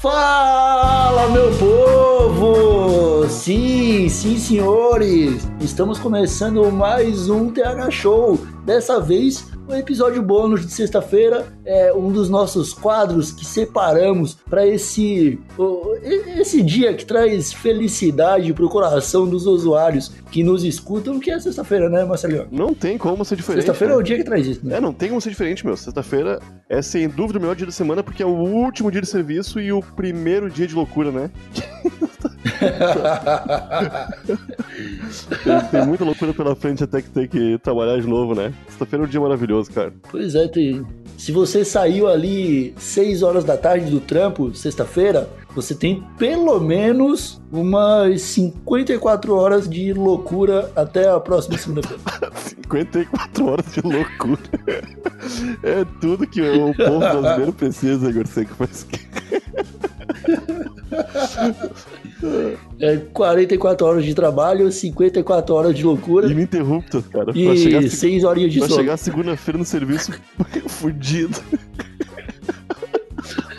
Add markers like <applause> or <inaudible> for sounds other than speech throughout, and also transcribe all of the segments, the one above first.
Fala, meu povo! Sim, sim, senhores! Estamos começando mais um TH Show. Dessa vez o episódio bônus de sexta-feira é um dos nossos quadros que separamos para esse esse dia que traz felicidade pro coração dos usuários que nos escutam, que é sexta-feira, né, Marcelinho? Não tem como ser diferente. Sexta-feira é o dia que traz isso, né? É, não tem como ser diferente, meu. Sexta-feira é sem dúvida o melhor dia da semana porque é o último dia de serviço e o primeiro dia de loucura, né? <laughs> <laughs> tem, tem, muita loucura pela frente até que ter que trabalhar de novo, né? Sexta-feira é um dia maravilhoso, cara. Pois é, tem... se você saiu ali 6 horas da tarde do trampo, sexta-feira, você tem pelo menos umas 54 horas de loucura até a próxima segunda-feira. <laughs> 54 horas de loucura. É tudo que o povo brasileiro precisa, Igor Seco, mas é 44 horas de trabalho, 54 horas de loucura. Ininterrupto, cara. E 6 horinhas de sono. Pra chegar segunda-feira no serviço <laughs> fudido.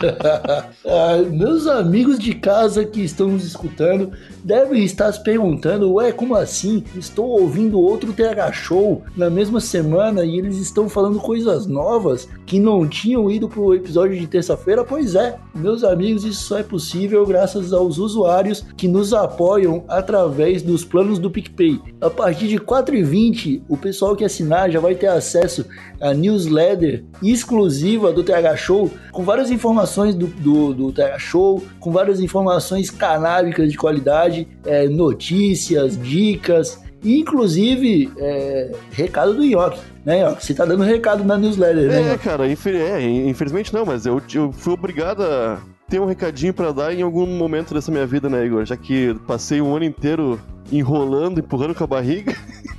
<laughs> meus amigos de casa que estão nos escutando devem estar se perguntando: ué, como assim? Estou ouvindo outro TH Show na mesma semana e eles estão falando coisas novas que não tinham ido pro episódio de terça-feira? Pois é, meus amigos, isso só é possível graças aos usuários que nos apoiam através dos planos do PicPay. A partir de 4,20, o pessoal que assinar já vai ter acesso a newsletter exclusiva do TH Show com várias informações do, do, do TH Show, com várias informações canábicas de qualidade, é, notícias, dicas, inclusive é, recado do Nhoque. Né, Nhoque? Você tá dando recado na newsletter, né? É, cara, é, infelizmente não, mas eu, eu fui obrigado a ter um recadinho para dar em algum momento dessa minha vida, né, Igor? Já que passei um ano inteiro enrolando, empurrando com a barriga. <laughs>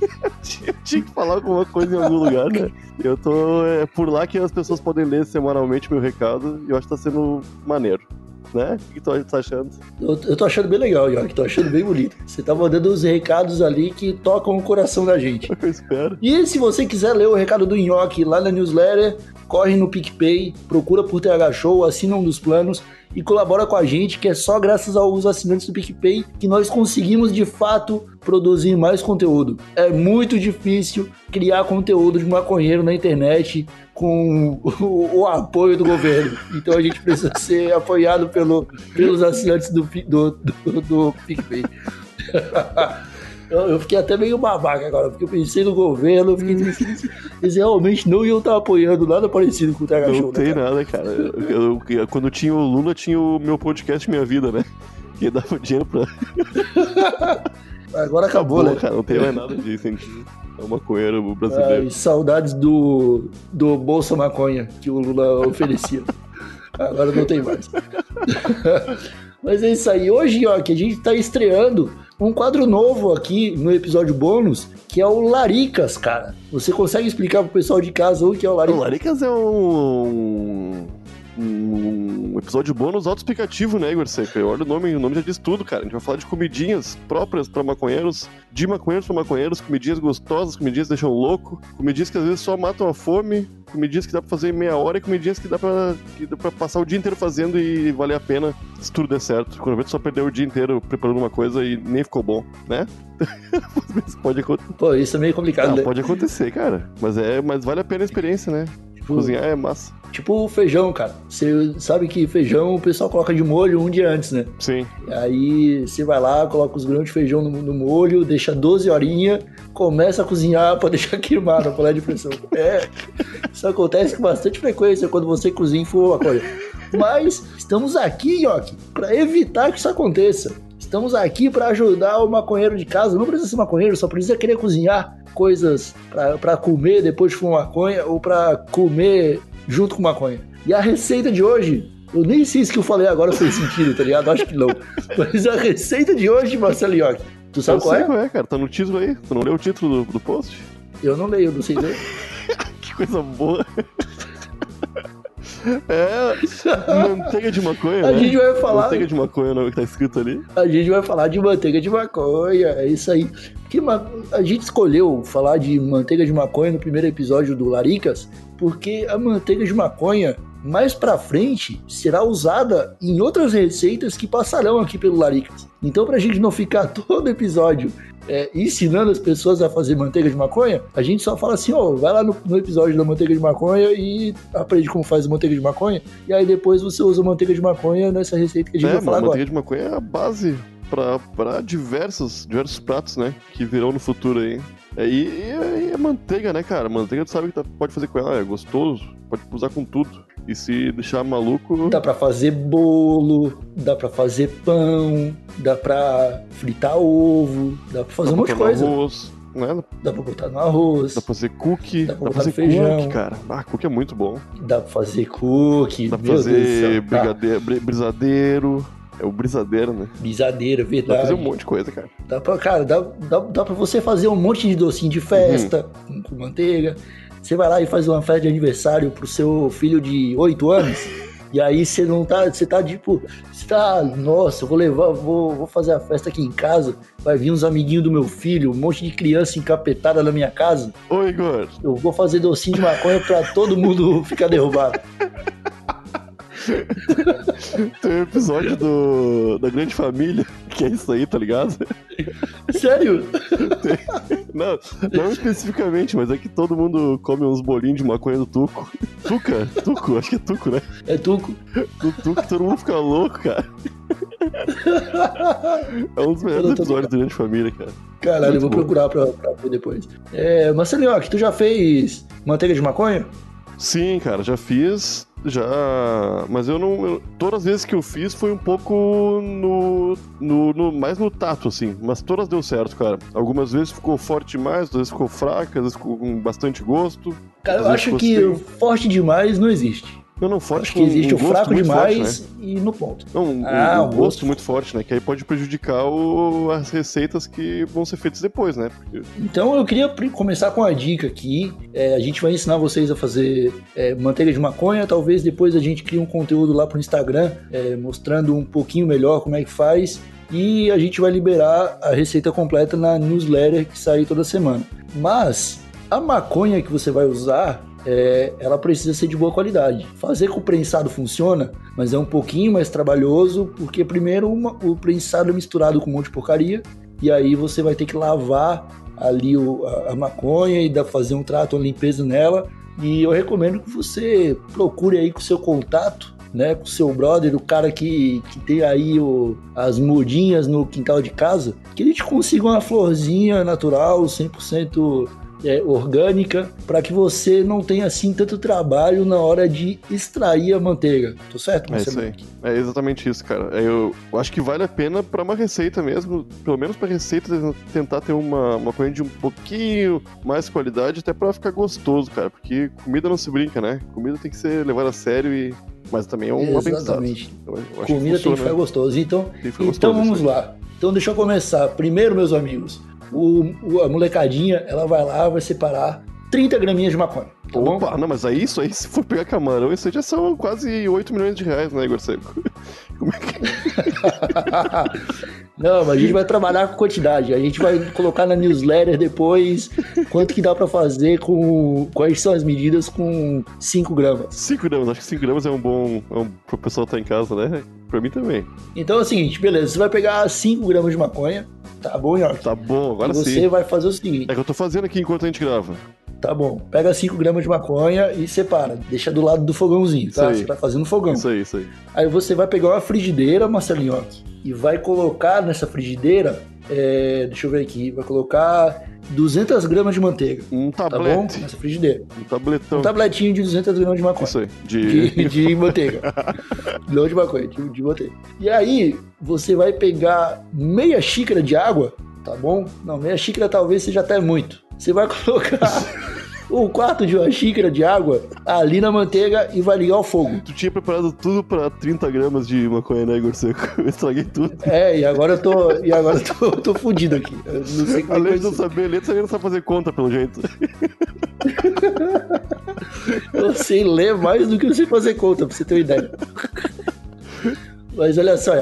eu tinha que falar alguma coisa em algum lugar, né? Eu tô. É por lá que as pessoas podem ler semanalmente meu recado e eu acho que tá sendo maneiro. Né? O que tu tá achando? Eu, eu tô achando bem legal, York. Tô achando bem bonito. Você tá mandando os recados ali que tocam o coração da gente. <laughs> Eu espero. E se você quiser ler o recado do Nhoque lá na newsletter, corre no PicPay, procura por TH Show, assina um dos planos e colabora com a gente, que é só graças aos assinantes do PicPay que nós conseguimos de fato produzir mais conteúdo. É muito difícil criar conteúdo de maconheiro na internet com <laughs> o, o apoio do governo. Então a gente precisa <laughs> ser apoiado pelo, pelos assinantes do, do, do, do PicPay. <laughs> Eu, eu, fiquei até meio babaca agora, porque eu pensei no governo, eu fiquei eles realmente não iam estar apoiando nada parecido com o TH Não Show, né, tem nada, cara. Eu, eu, quando tinha o Lula, tinha o meu podcast Minha Vida, né? Que dava dinheiro pra. <laughs> Agora acabou, acabou né? Cara, não tem mais nada disso, hein? É o maconheiro brasileiro. Saudades do, do Bolsa Maconha que o Lula oferecia. Agora não tem mais. <laughs> Mas é isso aí. Hoje, ó, que a gente tá estreando um quadro novo aqui no episódio bônus, que é o Laricas, cara. Você consegue explicar pro pessoal de casa o que é o Laricas? O Laricas é um um episódio bônus auto-explicativo, né, Igor Seca? Olha o nome, o nome já diz tudo, cara. A gente vai falar de comidinhas próprias para maconheiros, de maconheiros para maconheiros, comidinhas gostosas, comidinhas que deixam louco, comidinhas que às vezes só matam a fome, comidinhas que dá pra fazer em meia hora e comidinhas que dá pra, que dá pra passar o dia inteiro fazendo e valer a pena se tudo der certo. Quando a gente só perdeu o dia inteiro preparando uma coisa e nem ficou bom, né? <laughs> pode acontecer. Pô, isso é meio complicado, Não, né? Pode acontecer, cara. Mas, é, mas vale a pena a experiência, né? Tipo, Cozinhar é massa. Tipo feijão, cara. Você sabe que feijão o pessoal coloca de molho um dia antes, né? Sim. Aí você vai lá, coloca os grãos de feijão no, no molho, deixa 12 horinhas, começa a cozinhar para <laughs> deixar queimar na panela de pressão. É, isso acontece com bastante frequência quando você cozinha em fogo coisa. Mas estamos aqui, Yoki, para evitar que isso aconteça. Estamos aqui para ajudar o maconheiro de casa. Não precisa ser maconheiro, só precisa querer cozinhar coisas para comer depois de fumar maconha ou para comer junto com maconha. E a receita de hoje, eu nem sei se que eu falei agora fez sentido, tá ligado? Acho que não. <laughs> Mas a receita de hoje, Marcelo York, tu sabe eu qual sei é? qual é, cara. Tá no título aí. Tu não leu o título do, do post? Eu não leio, não sei ler. <laughs> que coisa boa. <laughs> É, manteiga de maconha. A né? gente vai falar. Manteiga de maconha, não, que tá escrito ali. A gente vai falar de manteiga de maconha, é isso aí. Porque a gente escolheu falar de manteiga de maconha no primeiro episódio do Laricas, porque a manteiga de maconha mais pra frente será usada em outras receitas que passarão aqui pelo Laricas. Então, pra gente não ficar <laughs> todo episódio é, ensinando as pessoas a fazer manteiga de maconha, a gente só fala assim, ó, oh, vai lá no, no, episódio da manteiga de maconha e aprende como faz manteiga de maconha, e aí depois você usa manteiga de maconha nessa receita que a gente é, vai falar agora. manteiga de maconha é a base para diversos, diversos pratos, né, que virão no futuro aí. É, e, e, e, a manteiga, né, cara? Manteiga tu sabe que tá, pode fazer com ela, é gostoso, pode usar com tudo. E se deixar maluco. Dá pra fazer bolo, dá pra fazer pão, dá pra fritar ovo, dá pra fazer dá um monte de coisa. Arroz. Né? Dá pra botar no arroz. Dá pra fazer cookie. Dá pra, dá pra fazer feijão. Cookie, cara. Ah, cookie é muito bom. Dá pra fazer cookie. Dá pra fazer brigadeiro, tá. brisadeiro. É o brisadeiro, né? Brisadeiro, verdade. Dá pra fazer um monte de coisa, cara. Dá pra, cara, dá, dá, dá pra você fazer um monte de docinho de festa uhum. com, com manteiga. Você vai lá e faz uma festa de aniversário pro seu filho de 8 anos. E aí você não tá, você tá tipo, você tá, nossa, vou levar, vou, vou fazer a festa aqui em casa, vai vir uns amiguinhos do meu filho, um monte de criança encapetada na minha casa. Oi, Igor. Eu vou fazer docinho de maconha pra todo mundo ficar derrubado. <laughs> <laughs> Tem um episódio do, da Grande Família, <laughs> que é isso aí, tá ligado? Sério? Tem, não, não especificamente, mas é que todo mundo come uns bolinhos de maconha do Tuco. Tuca? Tuco? Acho que é Tuco, né? É Tuco. Do Tuco todo mundo fica louco, cara. É um dos melhores episódios da Grande Família, cara. Caralho, Muito eu vou bom. procurar pra, pra ver depois. É, Marcelinho, tu já fez manteiga de maconha? Sim, cara, já fiz. Já. Mas eu não. Eu, todas as vezes que eu fiz foi um pouco no, no, no, Mais no tato, assim. Mas todas deu certo, cara. Algumas vezes ficou forte demais, outras vezes ficou fraca, às vezes ficou com bastante gosto. Cara, eu acho que forte demais não existe. Não, não, forte Acho que existe um o fraco demais forte, né? e no ponto. Não, um, ah, um, um gosto, gosto muito forte, né? Que aí pode prejudicar o, as receitas que vão ser feitas depois, né? Porque... Então eu queria começar com a dica aqui. É, a gente vai ensinar vocês a fazer é, manteiga de maconha. Talvez depois a gente crie um conteúdo lá pro Instagram é, mostrando um pouquinho melhor como é que faz. E a gente vai liberar a receita completa na newsletter que sai toda semana. Mas a maconha que você vai usar é, ela precisa ser de boa qualidade. Fazer com o prensado funciona, mas é um pouquinho mais trabalhoso, porque primeiro uma, o prensado é misturado com um monte de porcaria, e aí você vai ter que lavar ali o, a, a, maconha e dar, fazer um trato, uma limpeza nela. E eu recomendo que você procure aí com o seu contato, né, com o seu brother, o cara que, que tem aí o, as mudinhas no quintal de casa, que ele te consiga uma florzinha natural, 100% é, orgânica para que você não tenha assim tanto trabalho na hora de extrair a manteiga. Tô certo, É isso aí. É exatamente isso, cara. É, eu acho que vale a pena para uma receita mesmo, pelo menos para receita tentar ter uma, uma coisa de um pouquinho mais qualidade, até para ficar gostoso, cara. Porque comida não se brinca, né? Comida tem que ser levada a sério e mas também é um Exatamente. Comida que tem que ficar gostoso. Então, ficar então gostoso, vamos lá. Então deixa eu começar. Primeiro, meus amigos, o, o, a molecadinha, ela vai lá, vai separar 30 graminhas de maconha. Tá Opa, bom? não, mas aí isso aí, se for pegar camarão, isso aí já são quase 8 milhões de reais, né, Igor Seco? <laughs> Como é que. não, mas a gente vai trabalhar com quantidade. A gente vai colocar na newsletter depois quanto que dá pra fazer com. Quais são as medidas com 5 gramas. 5 gramas, acho que 5 gramas é um bom. É um, pro pessoal estar tá em casa, né? Pra mim também. Então é o seguinte, beleza, você vai pegar 5 gramas de maconha Tá bom, York? Tá bom, agora sim. Você vai fazer o seguinte. É que eu tô fazendo aqui enquanto a gente grava. Tá bom. Pega 5 gramas de maconha e separa. Deixa do lado do fogãozinho, tá? Você tá fazendo fogão. Isso aí, isso aí. Aí você vai pegar uma frigideira, Marcelinho, e vai colocar nessa frigideira. É, deixa eu ver aqui. Vai colocar 200 gramas de manteiga. Um tablete. Tá bom? Nessa frigideira. Um tabletão. Um tabletinho de 200 gramas de maconha. Isso aí. De, de, de manteiga. <laughs> Não de maconha, de, de manteiga. E aí, você vai pegar meia xícara de água tá bom? Não, meia xícara talvez seja até muito. Você vai <laughs> colocar um quarto de uma xícara de água ali na manteiga e vai ligar o fogo. Tu tinha preparado tudo pra 30 gramas de maconha, né, Igor Seco? <laughs> Eu estraguei tudo. É, e agora eu tô, e agora eu tô, tô fudido aqui. Eu não sei como é Além de não saber ler, você não sabe fazer conta, pelo jeito. <laughs> eu sei ler mais do que eu sei fazer conta, pra você ter uma ideia. Mas olha só,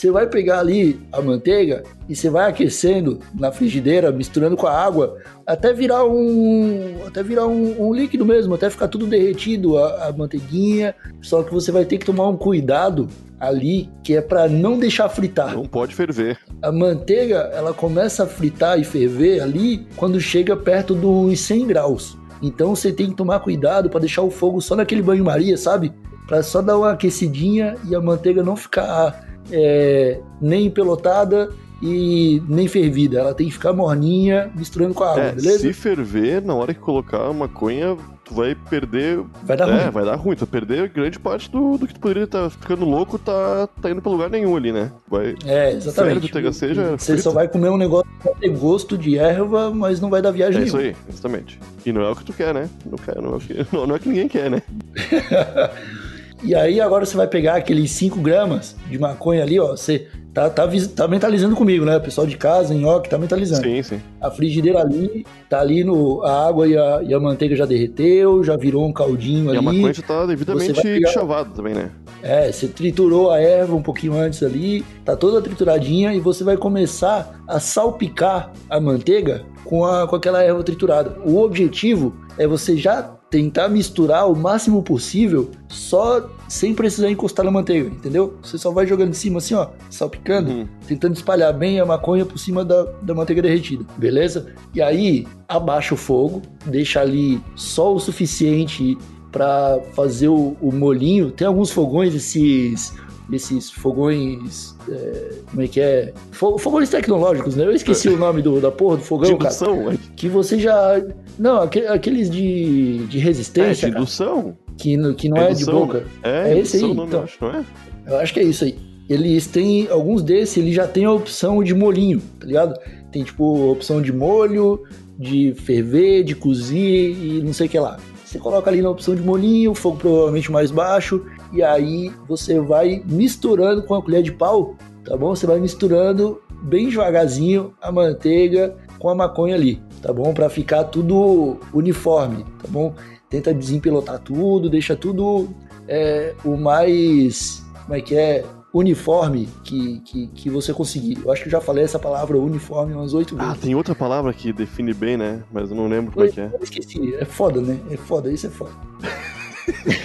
você vai pegar ali a manteiga e você vai aquecendo na frigideira, misturando com a água, até virar um, até virar um, um líquido mesmo, até ficar tudo derretido a, a manteiguinha. Só que você vai ter que tomar um cuidado ali que é para não deixar fritar. Não pode ferver. A manteiga, ela começa a fritar e ferver ali quando chega perto dos 100 graus. Então você tem que tomar cuidado para deixar o fogo só naquele banho-maria, sabe? Para só dar uma aquecidinha e a manteiga não ficar é, nem empelotada e nem fervida. Ela tem que ficar morninha, misturando com a água, É, beleza? se ferver, na hora que colocar a maconha, tu vai perder. Vai dar é, ruim. vai dar ruim. Tu vai perder grande parte do, do que tu poderia estar ficando louco, tá, tá indo pra lugar nenhum ali, né? Vai. É, exatamente. Ferve o THC já é Você só vai comer um negócio que vai ter gosto de erva, mas não vai dar viagem É isso nenhuma. aí, exatamente. E não é o que tu quer, né? Não, quer, não, é, o que, <laughs> não, não é o que ninguém quer, né? <laughs> E aí agora você vai pegar aqueles 5 gramas de maconha ali, ó. Você tá, tá, tá mentalizando comigo, né? O pessoal de casa, em Nhoque, tá mentalizando. Sim, sim. A frigideira ali, tá ali no. A água e a, e a manteiga já derreteu, já virou um caldinho E a ali. maconha já tá devidamente pegar- chavada também, né? É, você triturou a erva um pouquinho antes ali, tá toda trituradinha e você vai começar a salpicar a manteiga com, a, com aquela erva triturada. O objetivo é você já tentar misturar o máximo possível só sem precisar encostar na manteiga, entendeu? Você só vai jogando em cima assim, ó, salpicando, Uhum. tentando espalhar bem a maconha por cima da, da manteiga derretida, beleza? E aí, abaixa o fogo, deixa ali só o suficiente para fazer o, o molinho. Tem alguns fogões, esses esses fogões, é, como é que é? Fo- Fogões tecnológicos, né? Eu esqueci o nome do, da porra do De fogão, cara. indução, é, Que você já... Não, aque- aqueles de, de é, resistência, de cara, indução. que, não- que não é de Indução. boca. É, É esse aí, nome, então. eu acho, não é? Eu acho que é isso aí. Eles têm, alguns desses, ele já tem a opção de molinho, tá ligado? Tem, tipo, a opção de molho, de ferver, de cozir e não sei o que lá. Você coloca ali na opção de molinho, fogo provavelmente mais baixo, e aí você vai misturando com a colher de pau, tá bom? Você vai misturando bem devagarzinho a manteiga com a maconha ali, tá bom? Pra ficar tudo uniforme, tá bom? Tenta desempelotar tudo, deixa tudo é, o mais. Como é que é? Uniforme que, que, que você conseguir. Eu acho que eu já falei essa palavra uniforme umas oito Ah, vezes. tem outra palavra que define bem, né? Mas eu não lembro como é que é. Eu esqueci. É foda, né? É foda, isso é foda.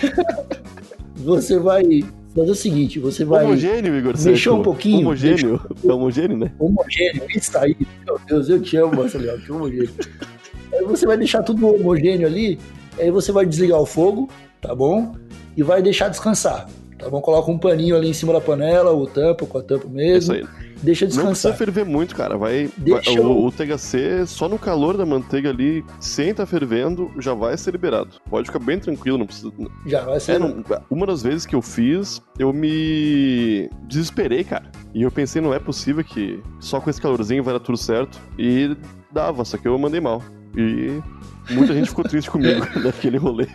<laughs> você vai fazer o seguinte: você vai. Homogêneo, Igor mexer Seco. um pouquinho, Homogêneo. É homogêneo, né? homogêneo, isso aí. Meu Deus, eu te amo, Marcelo, que homogêneo. Aí você vai deixar tudo homogêneo ali, aí você vai desligar o fogo, tá bom? E vai deixar descansar, tá bom? Coloca um paninho ali em cima da panela, ou tampa, com a tampa É Isso mesmo, aí. deixa Não precisa descansar. ferver muito, cara. Vai, Deixa vai- o, o THC, só no calor da manteiga ali, sem tá fervendo, já vai ser liberado. Pode ficar bem tranquilo, não precisa. Já vai ser. É, não- uma das vezes que eu fiz, eu me desesperei, cara. E eu pensei, não é possível que só com esse calorzinho vai dar tudo certo. E dava, só que eu mandei mal. E muita gente ficou triste comigo <laughs> <laughs> naquele rolê.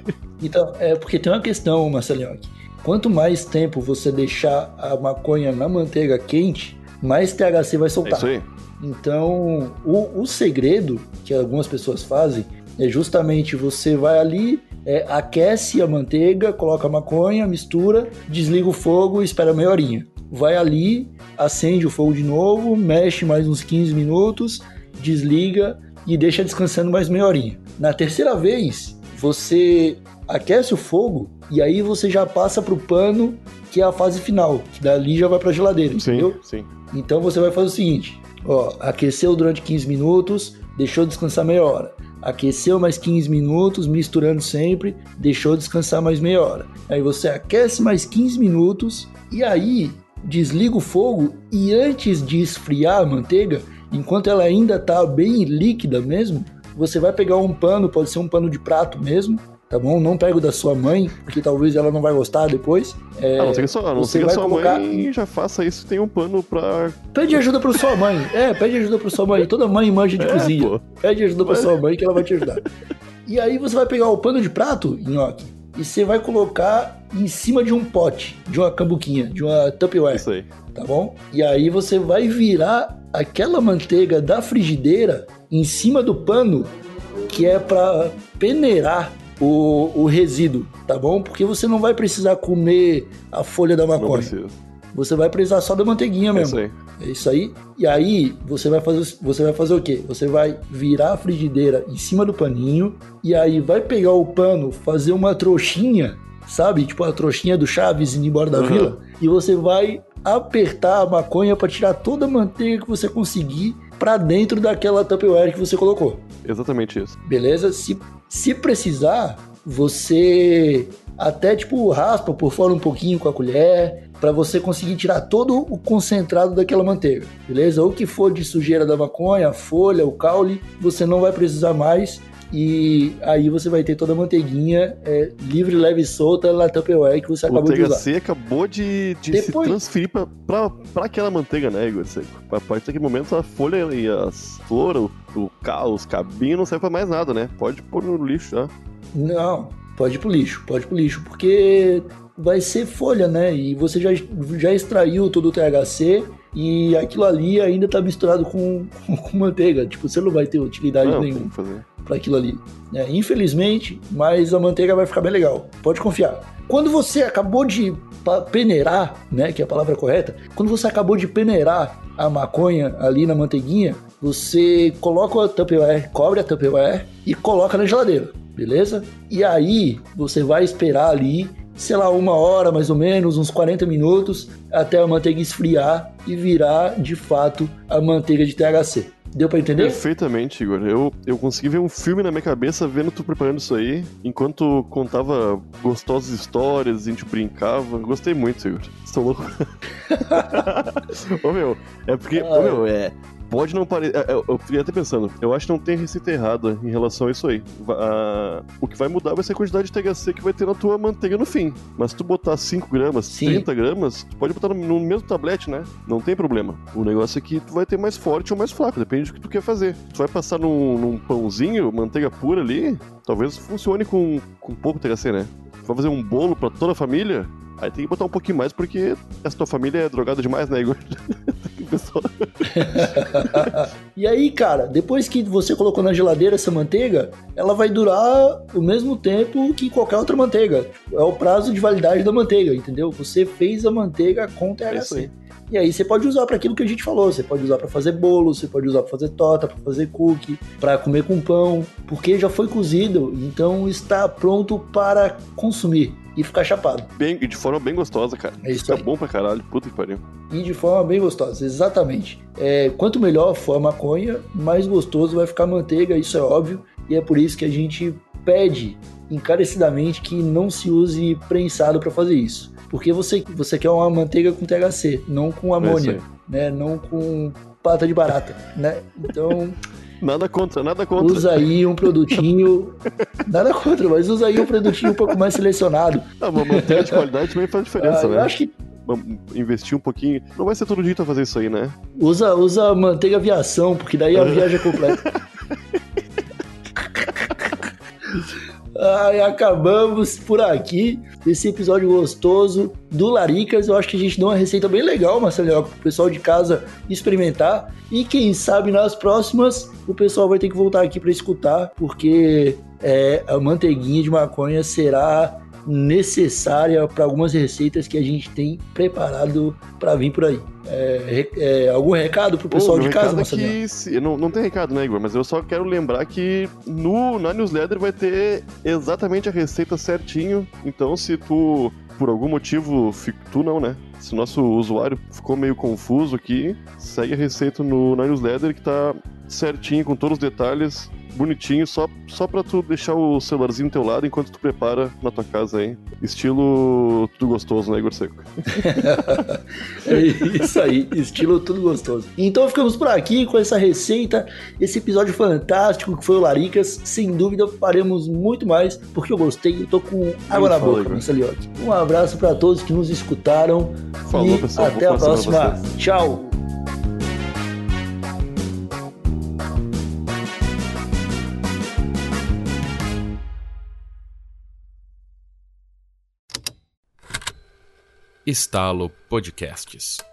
Então, é porque tem uma questão, Marcelinho. aqui. Quanto mais tempo você deixar a maconha na manteiga quente, mais THC vai É soltar. isso aí. Então, o, o segredo que algumas pessoas fazem é justamente você vai ali, é, aquece a manteiga, coloca a maconha, mistura, desliga o fogo e espera meia horinha. Vai ali, acende o fogo de novo, mexe mais uns 15 minutos, desliga e deixa descansando mais meia horinha. Na terceira vez, você aquece o fogo e aí você já passa pro pano, que é a fase final, que dali já vai pra geladeira, Sim, entendeu? sim. Então você vai fazer o seguinte: ó, aqueceu durante 15 minutos, deixou descansar meia hora. Aqueceu mais 15 minutos, misturando sempre, deixou descansar mais meia hora. Aí você aquece mais 15 minutos e aí desliga o fogo e antes de esfriar a manteiga, enquanto ela ainda tá bem líquida mesmo, você vai pegar um pano, pode ser um pano de prato mesmo, tá bom? Não pega o da sua mãe, porque talvez ela não vai gostar depois. É, a não ser que, só, a não ser que sua colocar- mãe já faça isso, tem um pano pra. Pede ajuda pra sua mãe. É, pede ajuda pra sua mãe. Toda mãe manja de É, cozinha. pô. Pede ajuda pra sua mãe que ela vai te ajudar. E aí você vai pegar o pano de prato, nhoque, e você vai colocar em cima de um pote, de uma cambuquinha, de uma Tupperware, Isso aí. tá bom? E aí você vai virar aquela manteiga da frigideira em cima do pano, que é pra peneirar o, o resíduo, tá bom? Porque você não vai precisar comer a folha da maconha. você vai precisar só da manteiguinha É mesmo. isso aí. É isso aí. E aí, você vai fazer, você vai fazer o quê? Você vai virar a frigideira em cima do paninho e aí vai pegar o pano, fazer uma trouxinha, sabe? Tipo a trouxinha do Chaves indo embora da Uhum. vila. E você vai apertar a maconha para tirar toda a manteiga que você conseguir para dentro daquela Tupperware que você colocou. Exatamente isso. Beleza? Se, se precisar, você até tipo raspa por fora um pouquinho com a colher para você conseguir tirar todo o concentrado daquela manteiga, beleza? O que for de sujeira da maconha, a folha, o caule, você não vai precisar mais e aí você vai ter toda a manteiguinha é, livre, leve e solta na Tupperware que você acabou de usar. THC acabou de, de Depois- se transferir pra, pra, pra aquela manteiga, né, Igor? Seco? A partir daquele momento, a folha e as flores, o, o cal, os cabinhos não servem pra mais nada, né? Pode pôr no lixo já. Não, pode ir pro lixo, pode ir pro lixo, porque vai ser folha, né? E você já, já extraiu todo o THC e aquilo ali ainda tá misturado com, com, <laughs> com manteiga. Tipo, você não vai ter utilidade Não, nenhuma fazer. Para aquilo ali. né? Infelizmente, mas a manteiga vai ficar bem legal. Pode confiar. Quando você acabou de peneirar, né, que é a palavra correta, quando você acabou de peneirar a maconha ali na manteiguinha, você coloca a Tupperware, cobre a Tupperware e coloca na geladeira, beleza? E aí você vai esperar ali, sei lá, uma hora mais ou menos, uns 40 minutos, até a manteiga esfriar e virar de fato a manteiga de THC. Deu pra entender? Perfeitamente, Igor. Eu, eu consegui ver um filme na minha cabeça vendo tu preparando isso aí, enquanto contava gostosas histórias, a gente brincava. Gostei muito, Igor. Estou louco. <laughs> ô meu, é porque, ô meu, é. Pode não parecer. Eu fiquei até pensando, eu acho que não tem receita errada em relação a isso aí. A- O que vai mudar vai ser a quantidade de THC que vai ter na tua manteiga no fim. Mas se tu botar 5 gramas, Sim. 30 gramas, tu pode botar no, mesmo tablete, né? Não tem problema. O negócio é que tu vai ter mais forte ou mais fraco, depende do que tu quer fazer. Tu vai passar num, num pãozinho, manteiga pura ali, talvez funcione com, com pouco THC, né? Tu vai fazer um bolo pra toda a família, aí tem que botar um pouquinho mais, porque essa tua família é drogada demais, né, Igor? <laughs> Pessoal- <laughs> E aí, cara, depois que você colocou na geladeira essa manteiga, ela vai durar o mesmo tempo que qualquer outra manteiga. É o prazo de validade da manteiga, entendeu? Você fez a manteiga com É isso THC. aí. E aí você pode usar para aquilo que a gente falou, você pode usar para fazer bolo, você pode usar para fazer torta, para fazer cookie, para comer com pão, porque já foi cozido, então está pronto para consumir e ficar chapado. Bem, e de forma bem gostosa, cara. É isso Fica aí. bom pra caralho, puta que pariu. E de forma bem gostosa, exatamente. É, quanto melhor for a maconha, mais gostoso vai ficar a manteiga, isso é óbvio. E é por isso que a gente pede encarecidamente que não se use prensado para fazer isso. Porque você, você quer uma manteiga com THC, não com É amônia, aí. né? Não com pata de barata, né? Então, <laughs> Nada contra, nada contra. usa aí um produtinho. <laughs> Nada contra, mas usa aí um produtinho um pouco mais selecionado. Ah, uma manteiga de qualidade também faz diferença, Ah, né? eu acho que Investir um pouquinho. Não vai ser todo dia vai fazer isso aí, né? Usa, usa manteiga aviação, porque daí a <laughs> viagem é completa. <laughs> Ai, acabamos por aqui esse episódio gostoso do Laricas. Eu acho que a gente deu uma receita bem legal, Marcelo, para o pessoal de casa experimentar. E quem sabe nas próximas o pessoal vai ter que voltar aqui para escutar, porque é, a manteiguinha de maconha será necessária para algumas receitas que a gente tem preparado para vir por aí. É, é, algum recado pro pessoal de casa, é Marcelo? se- não, não tem recado, né, Igor? Mas eu só quero lembrar que no, na newsletter vai ter exatamente a receita certinho. Então, se tu, por algum motivo, tu não, né? Se o nosso usuário ficou meio confuso aqui, segue a receita no, na newsletter que tá certinho, com todos os detalhes, bonitinho, só, só pra tu deixar o celularzinho do teu lado enquanto tu prepara na tua casa aí. Estilo tudo gostoso, né, Igor Seco? <laughs> É isso aí, estilo tudo gostoso. Então ficamos por aqui com essa receita, esse episódio fantástico que foi o Laricas. Sem dúvida faremos muito mais, porque eu gostei, eu tô com água na boca, Igor. Marceliotti. Um abraço para todos que nos escutaram. Falou, e pessoal. Até a próxima. Tchau. Estalo Podcasts.